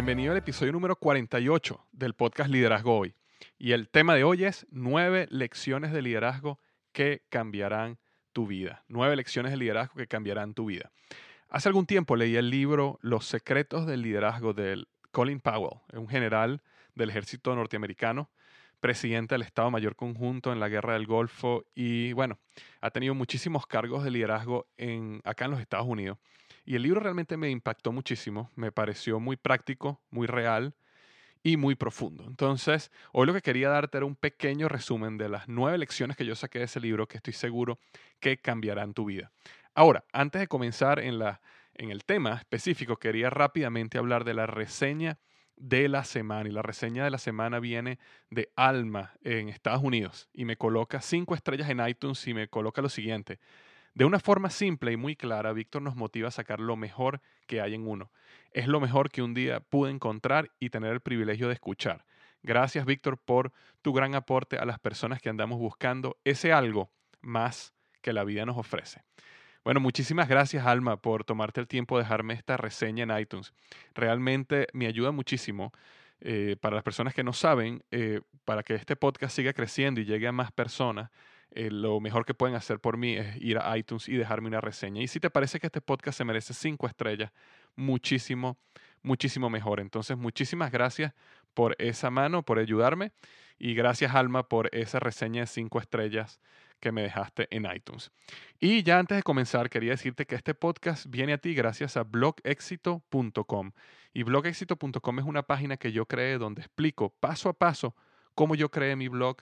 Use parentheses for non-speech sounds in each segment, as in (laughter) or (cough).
Bienvenido al episodio número 48 del podcast Liderazgo Hoy. Y el tema de hoy es nueve lecciones de liderazgo que cambiarán tu vida. Nueve lecciones de liderazgo que cambiarán tu vida. Hace algún tiempo leí el libro Los secretos del liderazgo de Colin Powell, un general del ejército norteamericano, presidente del Estado Mayor Conjunto en la Guerra del Golfo y bueno, ha tenido muchísimos cargos de liderazgo en, acá en los Estados Unidos. Y el libro realmente me impactó muchísimo, me pareció muy práctico, muy real y muy profundo. Entonces, hoy lo que quería darte era un pequeño resumen de las nueve lecciones que yo saqué de ese libro que estoy seguro que cambiarán tu vida. Ahora, antes de comenzar en, la, en el tema específico, quería rápidamente hablar de la reseña de la semana. Y la reseña de la semana viene de Alma en Estados Unidos y me coloca cinco estrellas en iTunes y me coloca lo siguiente. De una forma simple y muy clara, Víctor nos motiva a sacar lo mejor que hay en uno. Es lo mejor que un día pude encontrar y tener el privilegio de escuchar. Gracias, Víctor, por tu gran aporte a las personas que andamos buscando ese algo más que la vida nos ofrece. Bueno, muchísimas gracias, Alma, por tomarte el tiempo de dejarme esta reseña en iTunes. Realmente me ayuda muchísimo. Eh, para las personas que no saben, eh, para que este podcast siga creciendo y llegue a más personas, eh, lo mejor que pueden hacer por mí es ir a iTunes y dejarme una reseña. Y si te parece que este podcast se merece cinco estrellas, muchísimo, muchísimo mejor. Entonces, muchísimas gracias por esa mano, por ayudarme. Y gracias, Alma, por esa reseña de cinco estrellas que me dejaste en iTunes. Y ya antes de comenzar, quería decirte que este podcast viene a ti gracias a blogexito.com. Y blogexito.com es una página que yo creé donde explico paso a paso cómo yo creé mi blog,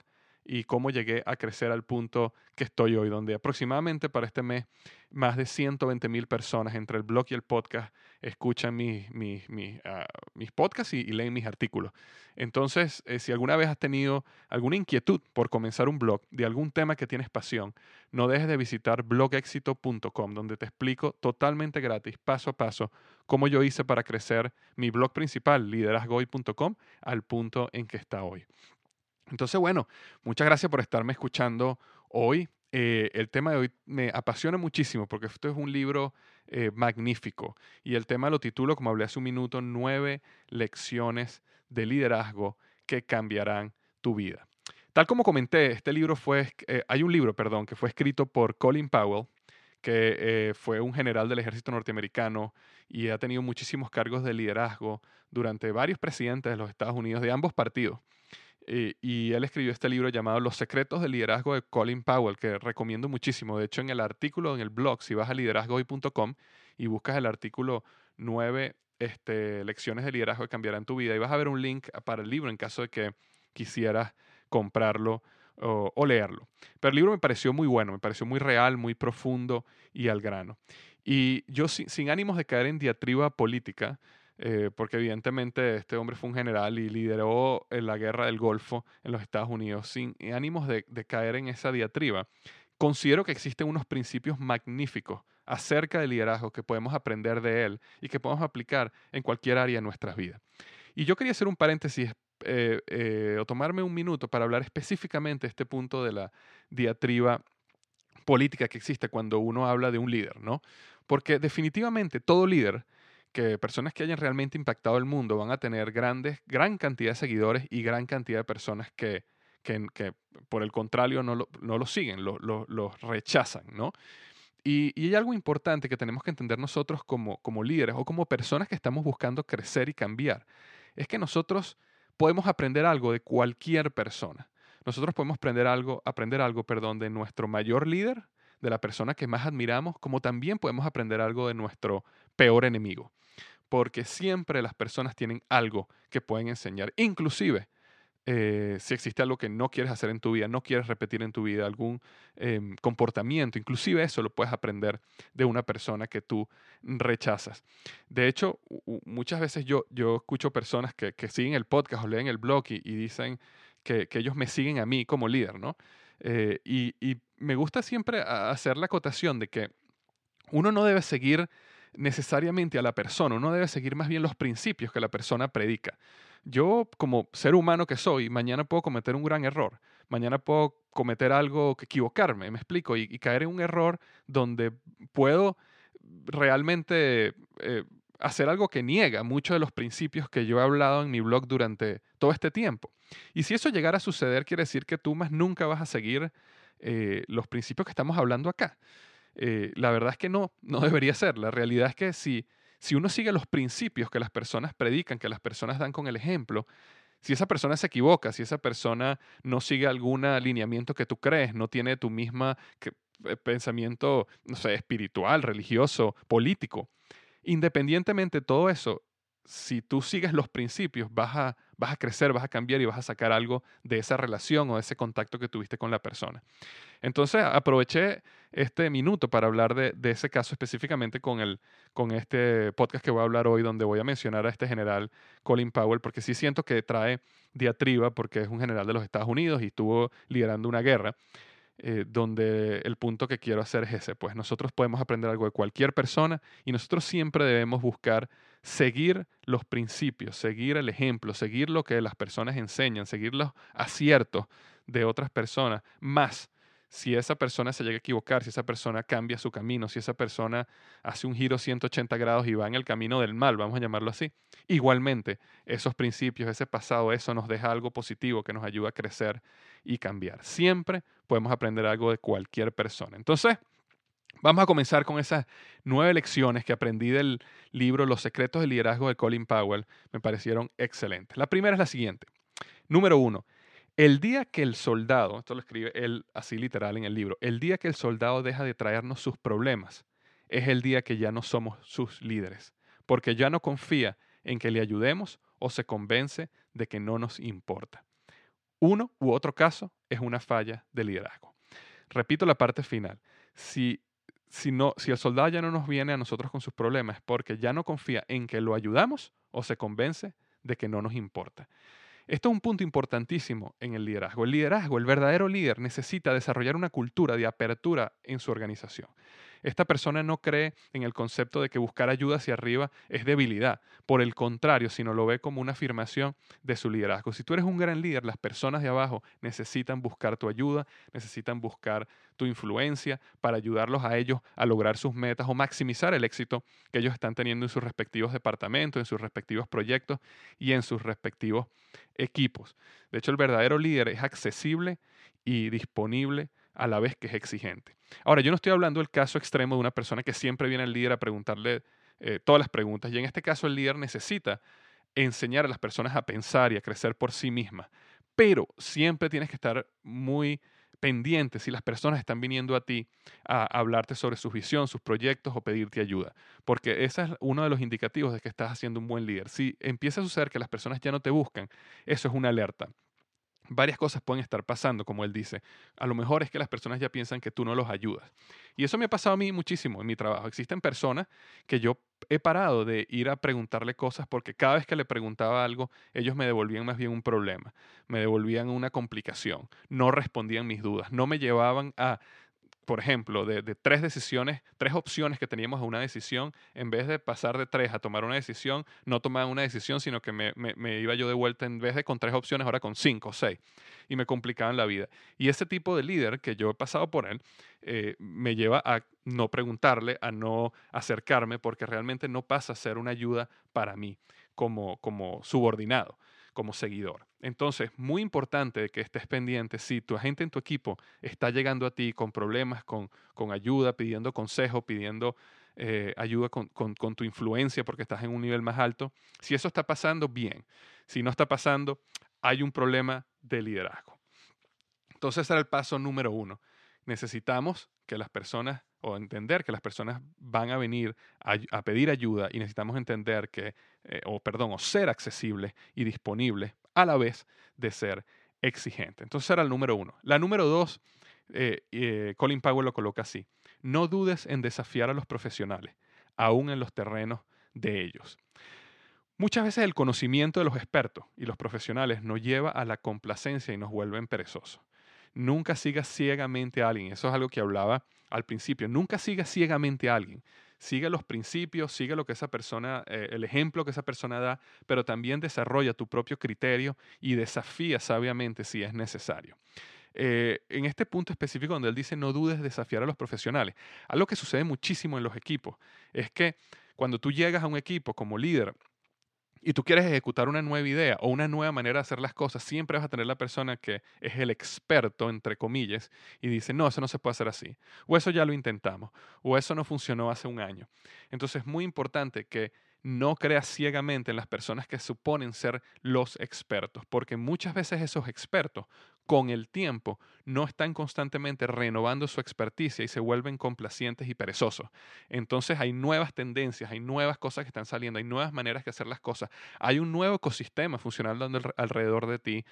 y cómo llegué a crecer al punto que estoy hoy, donde aproximadamente para este mes más de 120 mil personas entre el blog y el podcast escuchan ah, mis podcasts y, leen mis artículos. Entonces, eh, si alguna vez has tenido alguna inquietud por comenzar un blog de algún tema que tienes pasión, no dejes de visitar blogexito.com, donde te explico totalmente gratis, paso a paso, cómo yo hice para crecer mi blog principal, liderazgoy.com, al punto en que está hoy. Entonces, bueno, muchas gracias por estarme escuchando hoy. Eh, el tema de hoy me apasiona muchísimo porque esto es un libro eh, magnífico y el tema lo titulo, como hablé hace un minuto, nueve lecciones de liderazgo que cambiarán tu vida. Tal como comenté, este libro fue, eh, hay un libro, perdón, que fue escrito por Colin Powell, que fue un general del ejército norteamericano y ha tenido muchísimos cargos de liderazgo durante varios presidentes de los Estados Unidos de ambos partidos. Eh, y él escribió este libro llamado Los secretos del liderazgo de Colin Powell, que recomiendo muchísimo. De hecho, en el artículo, en el blog, si vas a liderazgohoy.com y buscas el artículo 9 este, lecciones de liderazgo que cambiarán tu vida, y vas a ver un link para el libro en caso de que quisieras comprarlo o, leerlo. Pero el libro me pareció muy bueno, me pareció muy real, muy profundo y al grano. Y yo, sin ánimos de caer en diatriba política, eh, porque evidentemente este hombre fue un general y lideró eh, la guerra del Golfo en los Estados Unidos sin ánimos de, caer en esa diatriba. Considero que existen unos principios magníficos acerca del liderazgo que podemos aprender de él y que podemos aplicar en cualquier área de nuestras vidas. Y yo quería hacer un paréntesis eh, o tomarme un minuto para hablar específicamente de este punto de la diatriba política que existe cuando uno habla de un líder, ¿no? Porque definitivamente todo líder, que personas que hayan realmente impactado el mundo van a tener grandes, gran cantidad de seguidores y gran cantidad de personas que, que, por el contrario no lo, no lo siguen, lo, lo, rechazan, ¿no? Y, y, hay algo importante que tenemos que entender nosotros como, como líderes o como personas que estamos buscando crecer y cambiar. Es que nosotros podemos aprender algo de cualquier persona. Nosotros podemos aprender algo, aprender algo, perdón, de nuestro mayor líder, de la persona que más admiramos, como también podemos aprender algo de nuestro peor enemigo. Porque siempre las personas tienen algo que pueden enseñar. Inclusive, eh, si existe algo que no quieres hacer en tu vida, no quieres repetir en tu vida, algún em, comportamiento, inclusive eso lo puedes aprender de una persona que tú rechazas. De hecho, muchas veces yo, yo escucho personas que, siguen el podcast o leen el blog y, dicen que, ellos me siguen a mí como líder, ¿no? Eh, y, me gusta siempre hacer la acotación de que uno no debe seguir necesariamente a la persona, uno debe seguir más bien los principios que la persona predica. Yo como ser humano que soy, mañana puedo cometer un gran error, mañana puedo cometer algo que equivocarme, me explico, y, caer en un error donde puedo realmente eh, hacer algo que niega muchos de los principios que yo he hablado en mi blog durante todo este tiempo. Y si eso llegara a suceder, quiere decir que tú más nunca vas a seguir eh, los principios que estamos hablando acá. Eh, la verdad es que no, (laughs) no debería ser. La realidad es que si si uno sigue los principios que las personas predican, que las personas dan con el ejemplo, si esa persona se equivoca, si esa persona no sigue algún alineamiento que tú crees, no tiene tu misma eh, pensamiento, no sé, espiritual, religioso, político, independientemente de todo eso, si tú sigues los principios, vas a, vas a crecer, vas a cambiar y vas a sacar algo de esa relación o de ese contacto que tuviste con la persona. Entonces aproveché este minuto para hablar de, ese caso específicamente con, el, con este podcast que voy a hablar hoy, donde voy a mencionar a este general Colin Powell, porque sí siento que trae diatriba, porque es un general de los Estados Unidos y estuvo liderando una guerra. Eh, donde el punto que quiero hacer es ese, pues nosotros podemos aprender algo de cualquier persona y nosotros siempre debemos buscar seguir los principios, seguir el ejemplo, seguir lo que las personas enseñan, seguir los aciertos de otras personas, más si esa persona se llega a equivocar, si esa persona cambia su camino, si esa persona hace un giro 180 grados y va en el camino del mal, vamos a llamarlo así. Igualmente, esos principios, ese pasado, eso nos deja algo positivo que nos ayuda a crecer y cambiar. Siempre podemos aprender algo de cualquier persona. Entonces, vamos a comenzar con esas nueve lecciones que aprendí del libro Los secretos del liderazgo de Colin Powell. Me parecieron excelentes. La primera es la siguiente. Número uno, el día que el soldado, esto lo escribe él así literal en el libro, el día que el soldado deja de traernos sus problemas, es el día que ya no somos sus líderes, porque ya no confía en que le ayudemos o se convence de que no nos importa. Uno u otro caso es una falla de liderazgo. Repito la parte final. Si, si, no, si el soldado ya no nos viene a nosotros con sus problemas es porque ya no confía en que lo ayudamos o se convence de que no nos importa. Esto es un punto importantísimo en el liderazgo. El liderazgo, el verdadero líder, necesita desarrollar una cultura de apertura en su organización. Esta persona no cree en el concepto de que buscar ayuda hacia arriba es debilidad. Por el contrario, sino lo ve como una afirmación de su liderazgo. Si tú eres un gran líder, las personas de abajo necesitan buscar tu ayuda, necesitan buscar tu influencia para ayudarlos a ellos a lograr sus metas o maximizar el éxito que ellos están teniendo en sus respectivos departamentos, en sus respectivos proyectos y en sus respectivos equipos. De hecho, el verdadero líder es accesible y disponible a la vez que es exigente. Ahora, yo no estoy hablando del caso extremo de una persona que siempre viene al líder a preguntarle eh, todas las preguntas, y en este caso el líder necesita enseñar a las personas a pensar y a crecer por sí mismas, pero siempre tienes que estar muy pendiente si las personas están viniendo a ti a hablarte sobre su visión, sus proyectos o pedirte ayuda, porque ese es uno de los indicativos de que estás haciendo un buen líder. Si empieza a suceder que las personas ya no te buscan, eso es una alerta varias cosas pueden estar pasando, como él dice. A lo mejor es que las personas ya piensan que tú no los ayudas. Y eso me ha pasado a mí muchísimo en mi trabajo. Existen personas que yo he parado de ir a preguntarle cosas porque cada vez que le preguntaba algo, ellos me devolvían más bien un problema, me devolvían una complicación, no respondían mis dudas, no me llevaban a por ejemplo, de, tres decisiones, tres opciones que teníamos a una decisión, en vez de pasar de tres a tomar una decisión, no tomaban una decisión, sino que me, iba yo de vuelta en vez de con tres opciones, ahora con cinco o seis, y me complicaban la vida. Y ese tipo de líder que yo he pasado por él, eh, me lleva a no preguntarle, a no acercarme, porque realmente no pasa a ser una ayuda para mí como, como subordinado como seguidor. Entonces, muy importante que estés pendiente si tu agente en tu equipo está llegando a ti con problemas, con, con ayuda, pidiendo consejo, pidiendo eh, ayuda con, con, tu influencia porque estás en un nivel más alto. Si eso está pasando, bien. Si no está pasando, hay un problema de liderazgo. Entonces, ese era el paso número uno. Necesitamos que las personas o entender que las personas van a venir a, pedir ayuda y necesitamos entender que, eh, o perdón, o ser accesible y disponible a la vez de ser exigente. Entonces era el número uno. La número dos, eh, eh, Colin Powell lo coloca así. No dudes en desafiar a los profesionales, aún en los terrenos de ellos. Muchas veces el conocimiento de los expertos y los profesionales nos lleva a la complacencia y nos vuelven perezosos. Nunca sigas ciegamente a alguien. Eso es algo que hablaba al principio. Nunca sigas ciegamente a alguien. Sigue los principios, sigue lo que esa persona, eh, el ejemplo que esa persona da, pero también desarrolla tu propio criterio y desafía sabiamente si es necesario. Eh, en este punto específico donde él dice no dudes desafiar a los profesionales, algo que sucede muchísimo en los equipos es que cuando tú llegas a un equipo como líder y tú quieres ejecutar una nueva idea o una nueva manera de hacer las cosas, siempre vas a tener la persona que es el experto, entre comillas, y dice, no, eso no se puede hacer así, o eso ya lo intentamos, o eso no funcionó hace un año. Entonces es muy importante que no creas ciegamente en las personas que suponen ser los expertos, porque muchas veces esos expertos con el tiempo no están constantemente renovando su experticia y se vuelven complacientes y perezosos. Entonces hay nuevas tendencias, hay nuevas cosas que están saliendo, hay nuevas maneras de hacer las cosas, hay un nuevo ecosistema funcionando alrededor de ti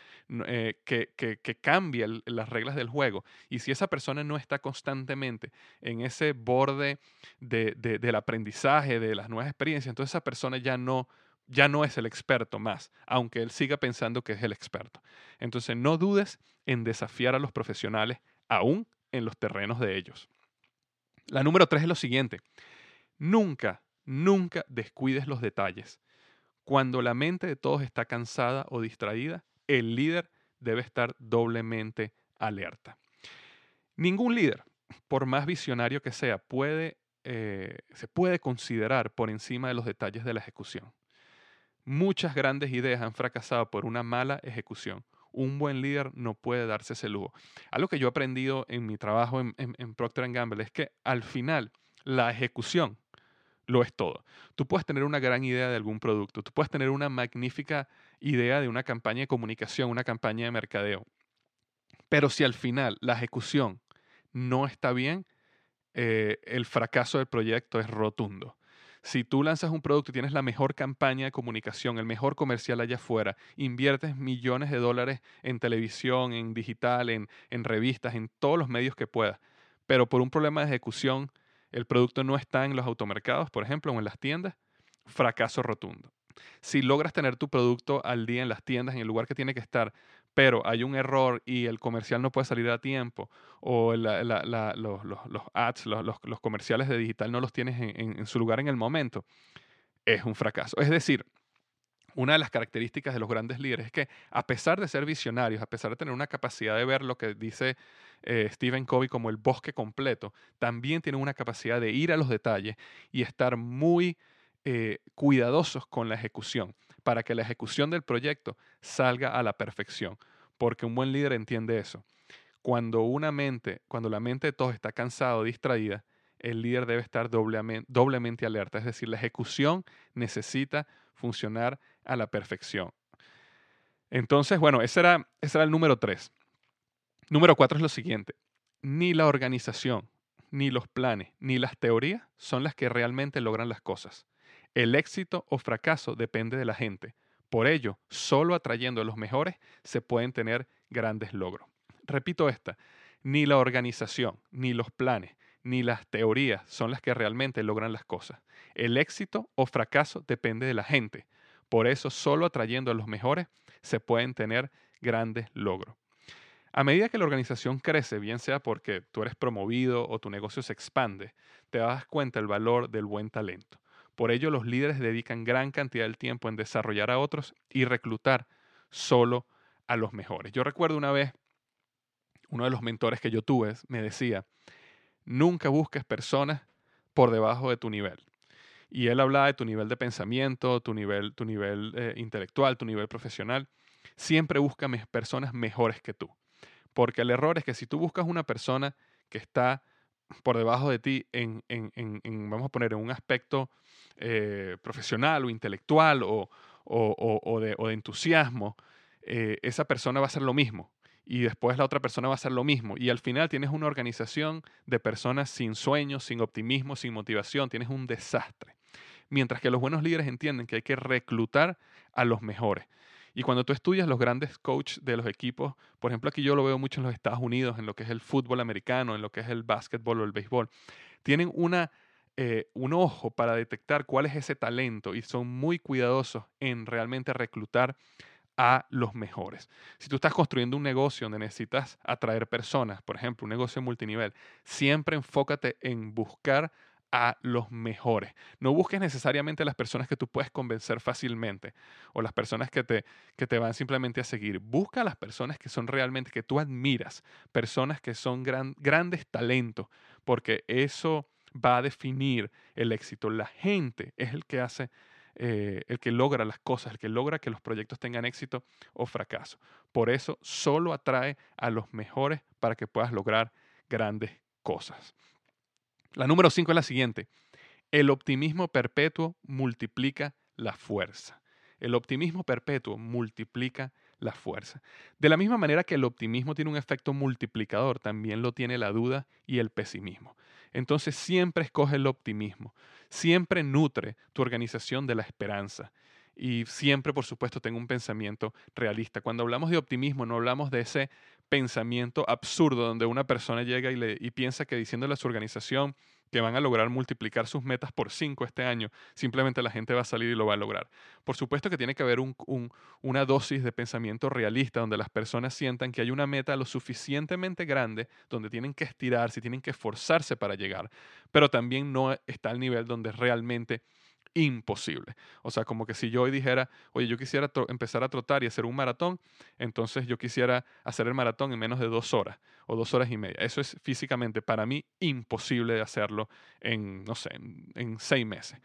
eh, que, cambia las reglas del juego. Y si esa persona no está constantemente en ese borde de, del aprendizaje, de las nuevas experiencias, entonces esa persona ya no ya no es el experto más, aunque él siga pensando que es el experto. Entonces no dudes en desafiar a los profesionales aún en los terrenos de ellos. La número tres es lo siguiente. Nunca, nunca descuides los detalles. Cuando la mente de todos está cansada o distraída, el líder debe estar doblemente alerta. Ningún líder, por más visionario que sea, puede, eh, se puede considerar por encima de los detalles de la ejecución. Muchas grandes ideas han fracasado por una mala ejecución. Un buen líder no puede darse ese lujo. Algo que yo he aprendido en mi trabajo en, Procter Gamble es que al final la ejecución lo es todo. Tú puedes tener una gran idea de algún producto, tú puedes tener una magnífica idea de una campaña de comunicación, una campaña de mercadeo. Pero si al final la ejecución no está bien, eh, el fracaso del proyecto es rotundo. Si tú lanzas un producto y tienes la mejor campaña de comunicación, el mejor comercial allá afuera, inviertes millones de dólares en televisión, en digital, en, revistas, en todos los medios que puedas, pero por un problema de ejecución el producto no está en los automercados, por ejemplo, o en las tiendas, fracaso rotundo. Si logras tener tu producto al día en las tiendas, en el lugar que tiene que estar, pero hay un error y el comercial no puede salir a tiempo, o los, ads, los, comerciales de digital no los tienes en, su lugar en el momento, es un fracaso. Es decir, una de las características de los grandes líderes es que a pesar de ser visionarios, a pesar de tener una capacidad de ver lo que dice eh, Stephen Covey como el bosque completo, también tienen una capacidad de ir a los detalles y estar muy eh, cuidadosos con la ejecución para que la ejecución del proyecto salga a la perfección, porque un buen líder entiende eso. Cuando una mente, cuando la mente de todos está cansada o distraída, el líder debe estar doblemente, doblemente alerta, es decir, la ejecución necesita funcionar a la perfección. Entonces, bueno, ese era, ese era el número tres. Número cuatro es lo siguiente. Ni la organización, ni los planes, ni las teorías son las que realmente logran las cosas. El éxito o fracaso depende de la gente, Por ello, solo atrayendo a los mejores se pueden tener grandes logros. Repito esta, ni la organización, ni los planes, ni las teorías son las que realmente logran las cosas. El éxito o fracaso depende de la gente. Por eso, solo atrayendo a los mejores se pueden tener grandes logros. A medida que la organización crece, bien sea porque tú eres promovido o tu negocio se expande, te das cuenta del valor del buen talento. Por ello, los líderes dedican gran cantidad de tiempo en desarrollar a otros y reclutar solo a los mejores. Yo recuerdo una vez, uno de los mentores que yo tuve me decía, nunca busques personas por debajo de tu nivel. Y él hablaba de tu nivel de pensamiento, tu nivel, tu nivel eh, intelectual, tu nivel profesional. Siempre busca personas mejores que tú. Porque el error es que si tú buscas una persona que está por debajo de ti en, vamos a poner, en un aspecto eh, profesional o intelectual o, de, entusiasmo, eh, esa persona va a hacer lo mismo y después la otra persona va a hacer lo mismo. Y al final tienes una organización de personas sin sueños, sin optimismo, sin motivación, tienes un desastre. Mientras que los buenos líderes entienden que hay que reclutar a los mejores. Y cuando tú estudias los grandes coaches de los equipos, por ejemplo, aquí yo lo veo mucho en los Estados Unidos, en lo que es el fútbol americano, en lo que es el básquetbol o el béisbol, tienen una, eh, un ojo para detectar cuál es ese talento y son muy cuidadosos en realmente reclutar a los mejores. Si tú estás construyendo un negocio donde necesitas atraer personas, por ejemplo, un negocio multinivel, siempre enfócate en buscar a los mejores. No busques necesariamente las personas que tú puedes convencer fácilmente o las personas que te, que te van simplemente a seguir. Busca a las personas que son realmente, que tú admiras, personas que son grandes talentos, porque eso va a definir el éxito. La gente es el que hace eh, el que logra las cosas, el que logra que los proyectos tengan éxito o fracaso. Por eso solo atrae a los mejores para que puedas lograr grandes cosas. La número cinco es la siguiente. El optimismo perpetuo multiplica la fuerza. El optimismo perpetuo multiplica la fuerza. De la misma manera que el optimismo tiene un efecto multiplicador, también lo tiene la duda y el pesimismo. Entonces siempre escoge el optimismo, siempre nutre tu organización de la esperanza y siempre, por supuesto, tenga un pensamiento realista. Cuando hablamos de optimismo, no hablamos de ese pensamiento absurdo donde una persona llega y, le, y piensa que diciéndole a su organización que van a lograr multiplicar sus metas por cinco este año, simplemente la gente va a salir y lo va a lograr. Por supuesto que tiene que haber un, una dosis de pensamiento realista donde las personas sientan que hay una meta lo suficientemente grande donde tienen que estirarse, tienen que esforzarse para llegar, pero también no está al nivel donde realmente imposible. O sea, como que si yo hoy dijera, oye, yo quisiera empezar a trotar y hacer un maratón, entonces yo quisiera hacer el maratón en menos de dos horas o dos horas y media. Eso es físicamente para mí imposible de hacerlo en, no sé, en, seis meses.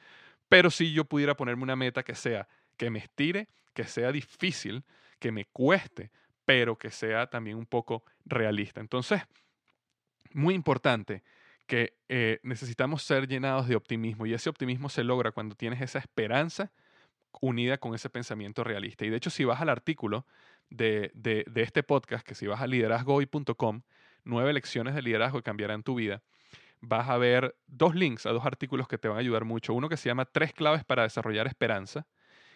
Pero si yo pudiera ponerme una meta que sea, que me estire, que sea difícil, que me cueste, pero que sea también un poco realista. Entonces, muy importante que eh, necesitamos ser llenados de optimismo y ese optimismo se logra cuando tienes esa esperanza unida con ese pensamiento realista. Y de hecho, si vas al artículo de, de, este podcast, que si vas a liderazgohoy.com, nueve lecciones de liderazgo que cambiarán tu vida, vas a ver dos links a dos artículos que te van a ayudar mucho. Uno que se llama Tres claves para desarrollar esperanza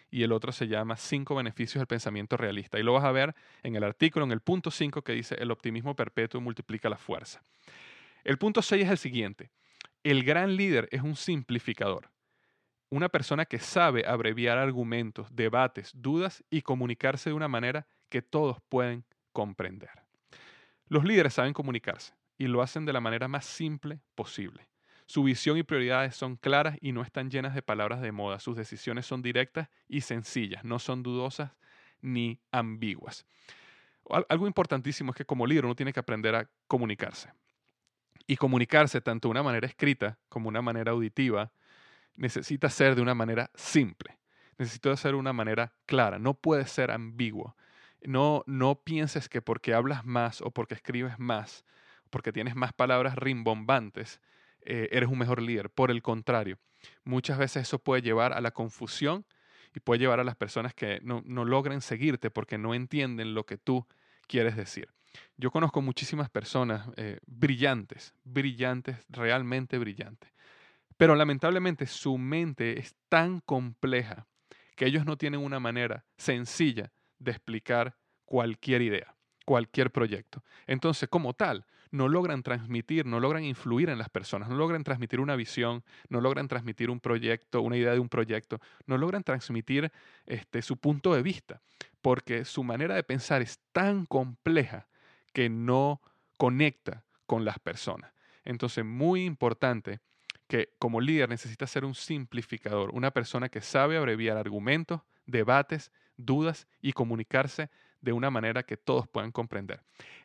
y el otro se llama Cinco beneficios del pensamiento realista. Y lo vas a ver en el artículo, en el punto 5 que dice El optimismo perpetuo multiplica la fuerza. El punto 6 es el siguiente. El gran líder es un simplificador. Una persona que sabe abreviar argumentos, debates, dudas y comunicarse de una manera que todos pueden comprender. Los líderes saben comunicarse y lo hacen de la manera más simple posible. Su visión y prioridades son claras y no están llenas de palabras de moda. Sus decisiones son directas y sencillas, no son dudosas ni ambiguas. Algo importantísimo es que como líder uno tiene que aprender a comunicarse y comunicarse tanto de una manera escrita como una manera auditiva, necesita ser de una manera simple, necesita ser de una manera clara, no puede ser ambiguo. No, no pienses que porque hablas más o porque escribes más, porque tienes más palabras rimbombantes, eh, eres un mejor líder. Por el contrario, muchas veces eso puede llevar a la confusión y puede llevar a las personas que no, no logren seguirte porque no entienden lo que tú quieres decir. Yo conozco muchísimas personas eh, brillantes, brillantes, realmente brillantes. Pero lamentablemente su mente es tan compleja que ellos no tienen una manera sencilla de explicar cualquier idea, cualquier proyecto. Entonces, como tal, no logran transmitir, no logran influir en las personas, no logran transmitir una visión, no logran transmitir un proyecto, una idea de un proyecto, no logran transmitir este, su punto de vista, porque su manera de pensar es tan compleja que no conecta con las personas. Entonces, muy importante que como líder necesita ser un simplificador, una persona que sabe abreviar argumentos, debates, dudas y comunicarse de una manera que todos puedan comprender.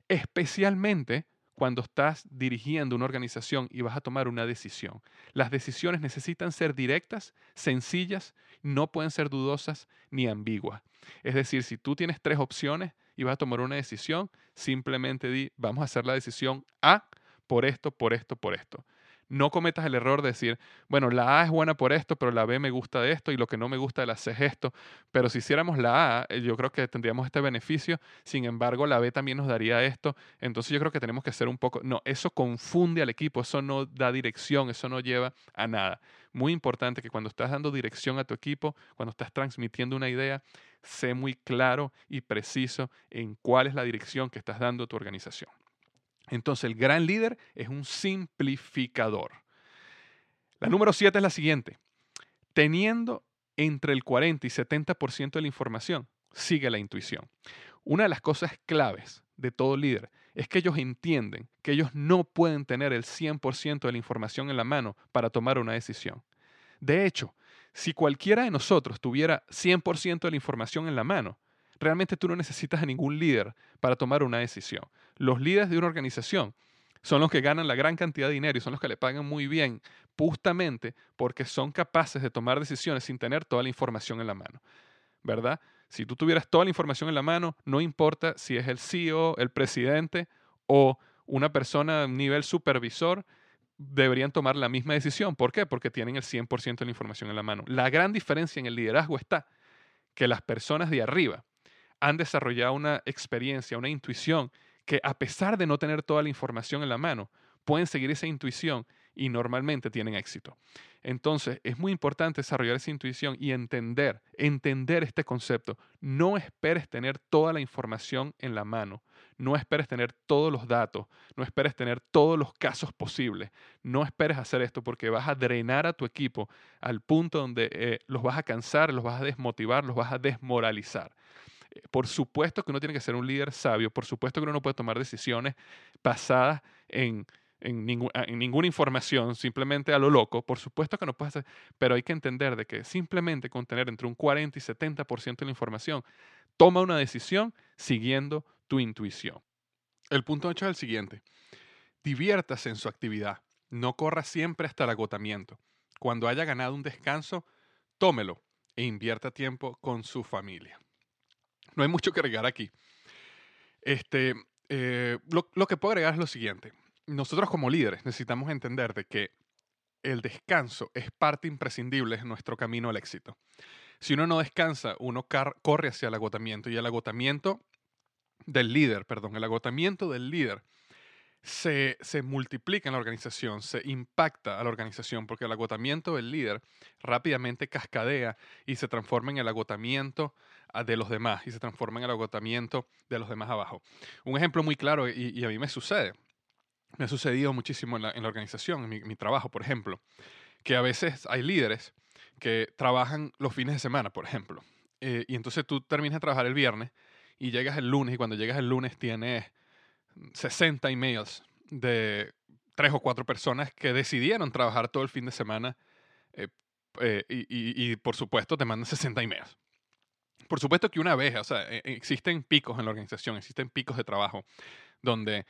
Especialmente cuando estás dirigiendo una organización y vas a tomar una decisión. Las decisiones necesitan ser directas, sencillas, no pueden ser dudosas ni ambiguas. Es decir, si tú tienes tres opciones y vas a tomar una decisión, simplemente di, vamos a hacer la decisión A por esto, por esto, por esto no cometas el error de decir, bueno, la A es buena por esto, pero la B me gusta de esto y lo que no me gusta de la C es esto. Pero si hiciéramos la A, eh, yo creo que tendríamos este beneficio, sin embargo, la B también nos daría esto. Entonces yo creo que tenemos que ser un poco, no, eso confunde al equipo, eso no da dirección, eso no lleva a nada. Muy importante que cuando estás dando dirección a tu equipo, cuando estás transmitiendo una idea, sé muy claro y preciso en cuál es la dirección que estás dando a tu organización. Entonces, el gran líder es un simplificador. La número siete es la siguiente. Teniendo entre el 40 y 70% de la información, sigue la intuición. Una de las cosas claves de todo líder es que ellos entienden que ellos no pueden tener el 100% de la información en la mano para tomar una decisión. De hecho, si cualquiera de nosotros tuviera 100% de la información en la mano, realmente tú no necesitas a ningún líder para tomar una decisión. Los líderes de una organización son los que ganan la gran cantidad de dinero y son los que le pagan muy bien, justamente porque son capaces de tomar decisiones sin tener toda la información en la mano. ¿Verdad? Si tú tuvieras toda la información en la mano, no importa si es el CEO, el presidente o una persona a nivel supervisor, deberían tomar la misma decisión. ¿Por qué? Porque tienen el 100% de la información en la mano. La gran diferencia en el liderazgo está que las personas de arriba han desarrollado una experiencia, una intuición, que a pesar de no tener toda la información en la mano, pueden seguir esa intuición y normalmente tienen éxito. Entonces, es muy importante desarrollar esa intuición y entender, entender este concepto. No esperes tener toda la información en la mano. No esperes tener todos los datos. No esperes tener todos los casos posibles. No esperes hacer esto porque vas a drenar a tu equipo al punto donde eh, los vas a cansar, los vas a desmotivar, los vas a desmoralizar. Por supuesto que uno tiene que ser un líder sabio, por supuesto que uno no puede tomar decisiones basadas en, en, ninguna información, simplemente a lo loco, por supuesto que no puede hacer, pero hay que entender de que simplemente con tener entre un 40 y 70% de la información, toma una decisión siguiendo tu intuición. El punto 8 es el siguiente, diviértase en su actividad, no corra siempre hasta el agotamiento. Cuando haya ganado un descanso, tómelo e invierta tiempo con su familia. (laughs) No hay mucho que agregar aquí. Este, eh, lo, que puedo agregar es lo siguiente. Nosotros como líderes necesitamos entender de que el descanso es parte imprescindible de nuestro camino al éxito. Si uno no descansa, uno corre hacia el agotamiento y el agotamiento del líder, perdón, el agotamiento del líder se, se, multiplica en la organización, se impacta a la organización, porque el agotamiento del líder rápidamente cascadea y se transforma en el agotamiento de los demás y se transforma en el agotamiento de los demás abajo. Un ejemplo muy claro, y, a mí me sucede, me ha sucedido muchísimo en la, organización, en mi, trabajo, por ejemplo, que a veces hay líderes que trabajan los fines de semana, por ejemplo, eh, y entonces tú terminas de trabajar el viernes y llegas el lunes, y cuando llegas el lunes tienes 60 emails de tres o cuatro personas que decidieron trabajar todo el fin de semana eh, eh, y, por supuesto te mandan 60 emails. Por supuesto que una vez, o sea, e, existen picos en la organización, existen picos de trabajo donde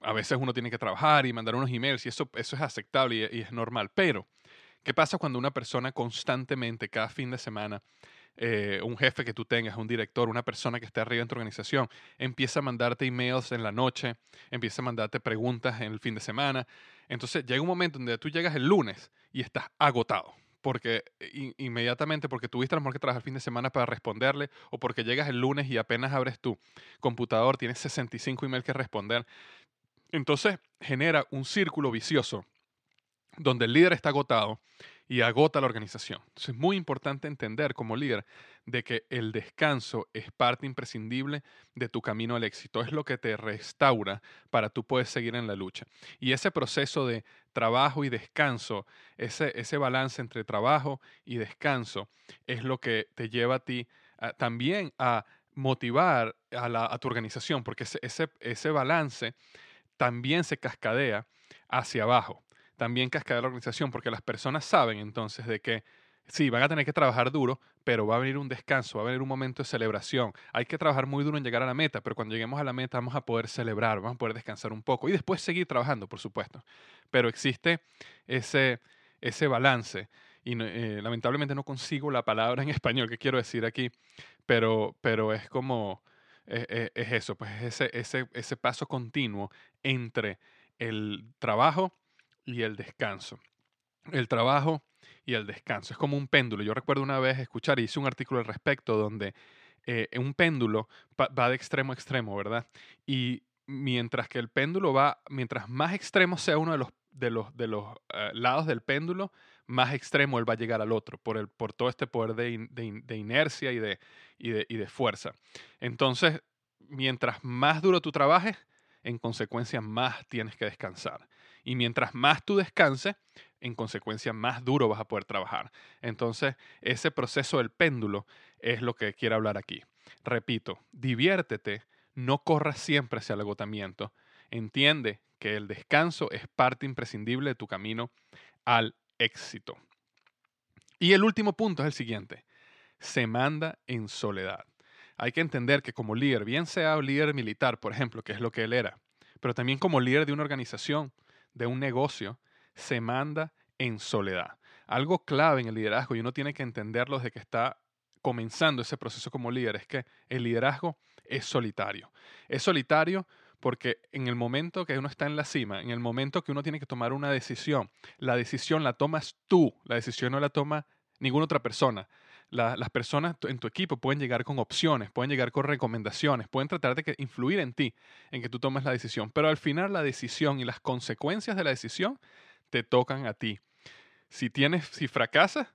a veces uno tiene que trabajar y mandar unos emails y eso, eso es aceptable y es normal. Pero, ¿qué pasa cuando una persona constantemente, cada fin de semana, eh, un jefe que tú tengas, un director, una persona que esté arriba en tu organización, empieza a mandarte emails en la noche, empieza a mandarte preguntas en el fin de semana. Entonces llega un momento donde tú llegas el lunes y estás agotado. Porque inmediatamente, porque tuviste a lo que trabajar el fin de semana para responderle, o porque llegas el lunes y apenas abres tu computador, tienes 65 emails que responder. Entonces genera un círculo vicioso donde el líder está agotado y agota la organización. Es muy importante entender como líder de que el descanso es parte imprescindible de tu camino al éxito, es lo que te restaura para tú poder seguir en la lucha. Y ese proceso de trabajo y descanso, ese, ese balance entre trabajo y descanso, es lo que te lleva a ti también a motivar a, la, a, tu organización, porque ese, ese, ese balance también se cascadea hacia abajo también cascada la organización, porque las personas saben entonces de que sí, van a tener que trabajar duro, pero va a venir un descanso, va a venir un momento de celebración. Hay que trabajar muy duro en llegar a la meta, pero cuando lleguemos a la meta vamos a poder celebrar, vamos a poder descansar un poco y después seguir trabajando, por supuesto. Pero existe ese, ese balance y eh, lamentablemente no consigo la palabra en (laughs) español que quiero decir aquí, pero, pero es como, eh, es eso, pues ese, ese, ese paso continuo entre el trabajo y el descanso. El trabajo y el descanso. Es como un péndulo. Yo recuerdo una vez escuchar, hice un artículo al respecto donde eh, un péndulo va de extremo a extremo, ¿verdad? Y mientras que el péndulo va, mientras más extremo sea uno de los, de los, de los eh, lados del péndulo, más extremo él va a llegar al otro, por, el, por todo este poder de, de, inercia y de, y, de, y de fuerza. Entonces, mientras más duro tú trabajes, en consecuencia más tienes que descansar. Y mientras más tú descanses, en consecuencia más duro vas a poder trabajar. Entonces, ese proceso del péndulo es lo que quiero hablar aquí. Repito, diviértete, no corras siempre hacia el agotamiento. Entiende que el descanso es parte imprescindible de tu camino al éxito. Y el último punto es el siguiente. Se manda en soledad. Hay que entender que como líder, bien sea líder militar, por ejemplo, que es lo que él era, pero también como líder de una organización, de un negocio se manda en soledad. Algo clave en el liderazgo, y uno tiene que entenderlo desde que está comenzando ese proceso como líder, es que el liderazgo es solitario. Es solitario porque en el momento que uno está en la cima, en el momento que uno tiene que tomar una decisión, la decisión la tomas tú, la decisión no la toma ninguna otra persona las personas en tu equipo pueden llegar con opciones, pueden llegar con recomendaciones, pueden tratar de que, influir en ti, en que tú tomes la decisión, pero al final la decisión y las consecuencias de la decisión te tocan a ti. Si tienes, si fracasas,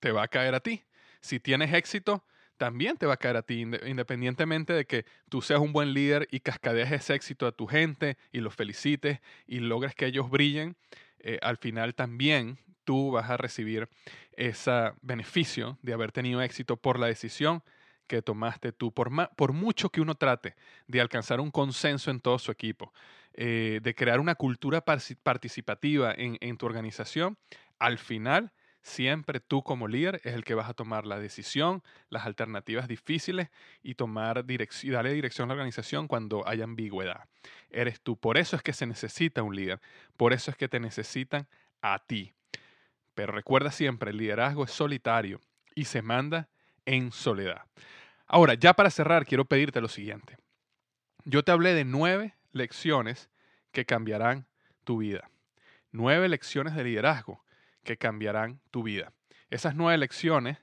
te va a caer a ti. Si tienes éxito, también te va a caer a ti, independientemente de que tú seas un buen líder y cascadees ese éxito a tu gente y los felicites y logres que ellos brillen, eh, al final también tú vas a recibir ese beneficio de haber tenido éxito por la decisión que tomaste tú. Por, por mucho que uno trate de alcanzar un consenso en todo su equipo, eh, de crear una cultura participativa en, en tu organización, al final siempre tú como líder es el que vas a tomar la decisión, las alternativas difíciles y tomar y darle dirección a la organización cuando haya ambigüedad. Eres tú. Por eso es que se necesita un líder. Por eso es que te necesitan a ti. Pero recuerda siempre, el liderazgo es solitario y se manda en soledad. Ahora, ya para cerrar, quiero pedirte lo siguiente. Yo te hablé de nueve lecciones que cambiarán tu vida. Nueve lecciones de liderazgo que cambiarán tu vida. Esas nueve lecciones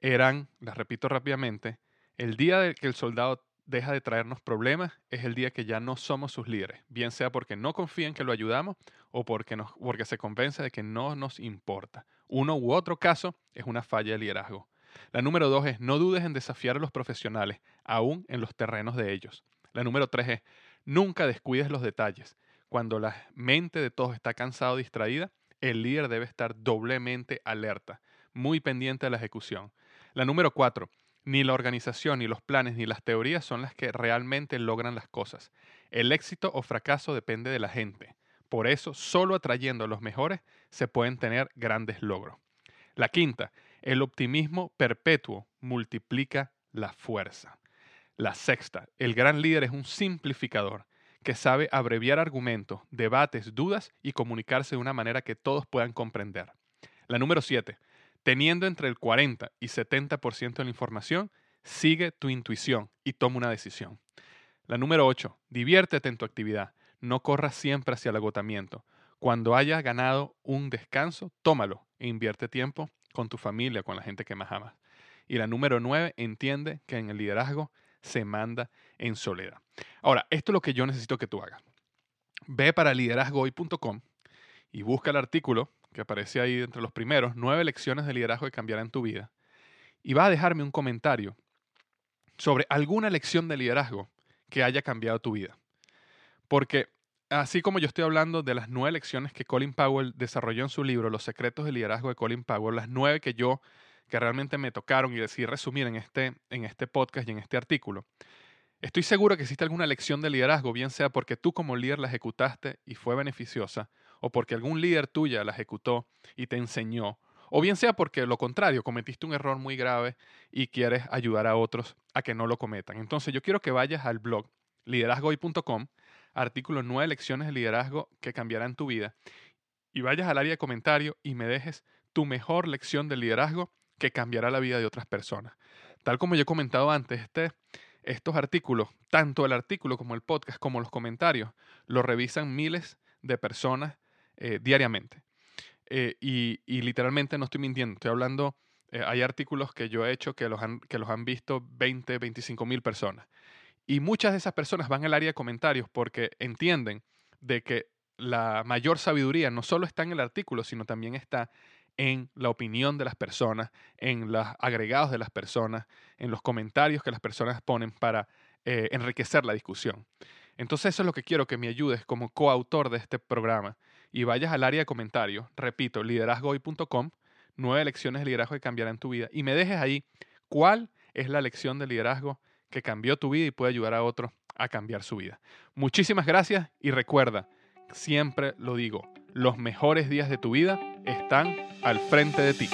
eran, las repito rápidamente, el día de que el soldado deja de traernos problemas es el día que ya no somos sus líderes, bien sea porque no confían que lo ayudamos o porque, porque se convence de que no nos importa. Uno u otro caso es una falla de liderazgo. La número dos es no dudes en desafiar a los profesionales, aún en los terrenos de ellos. La número tres es nunca descuides los detalles. Cuando la mente de todos está cansada o distraída, el líder debe estar doblemente alerta, muy pendiente de la ejecución. La número cuatro, ni la organización, ni los planes, ni las teorías son las que realmente logran las cosas. El éxito o fracaso depende de la gente. Por eso, solo atrayendo a los mejores se pueden tener grandes logros. La quinta, el optimismo perpetuo multiplica la fuerza. La sexta, el gran líder es un simplificador que sabe abreviar argumentos, debates, dudas y comunicarse de una manera que todos puedan comprender. La número siete, Teniendo entre el 40 y 70% de la información, sigue tu intuición y toma una decisión. La número 8. Diviértete en tu actividad. No corras siempre hacia el agotamiento. Cuando hayas ganado un descanso, tómalo e invierte tiempo con tu familia, con la gente que más amas. Y la número 9. Entiende que en el liderazgo se manda en soledad. Ahora, esto es lo que yo necesito que tú hagas. Ve para liderazgohoy.com y busca el artículo que aparece ahí entre los primeros, nueve lecciones de liderazgo que cambiarán tu vida. Y va a dejarme un comentario sobre alguna lección de liderazgo que haya cambiado tu vida. Porque así como yo estoy hablando de las nueve lecciones que Colin Powell desarrolló en su libro Los secretos del liderazgo de Colin Powell, las nueve que yo, que realmente me tocaron y decidí resumir en este, en este podcast y en este artículo, estoy seguro que existe alguna lección de liderazgo, bien sea porque tú como líder la ejecutaste y fue beneficiosa, o porque algún líder tuya la ejecutó y te enseñó, o bien sea porque lo contrario, cometiste un error muy grave y quieres ayudar a otros a que no lo cometan. Entonces yo quiero que vayas al blog liderazgohoy.com, artículo 9 lecciones de liderazgo que cambiarán tu vida, y vayas al área de comentario y me dejes tu mejor lección de liderazgo que cambiará la vida de otras personas. Tal como yo he comentado antes, este, estos artículos, tanto el artículo como el podcast, como los comentarios, lo revisan miles de personas eh, diariamente. Eh, y, literalmente no estoy mintiendo, estoy hablando, eh, hay artículos que yo he hecho que los han, que los han visto 20, 25 mil personas. Y muchas de esas personas van al área de comentarios porque entienden de que la mayor sabiduría no solo está en el artículo, sino también está en la opinión de las personas, en los agregados de las personas, en los comentarios que las personas ponen para enriquecer la discusión. Entonces eso es lo que quiero que me ayudes como coautor de este programa y vayas al área de comentarios, repito, liderazgohoy.com, nueve lecciones de liderazgo que cambiarán tu vida y me dejes ahí cuál es la lección de liderazgo que cambió tu vida y puede ayudar a otros a cambiar su vida. Muchísimas gracias y recuerda, siempre lo digo, los mejores días de tu vida están al frente de ti.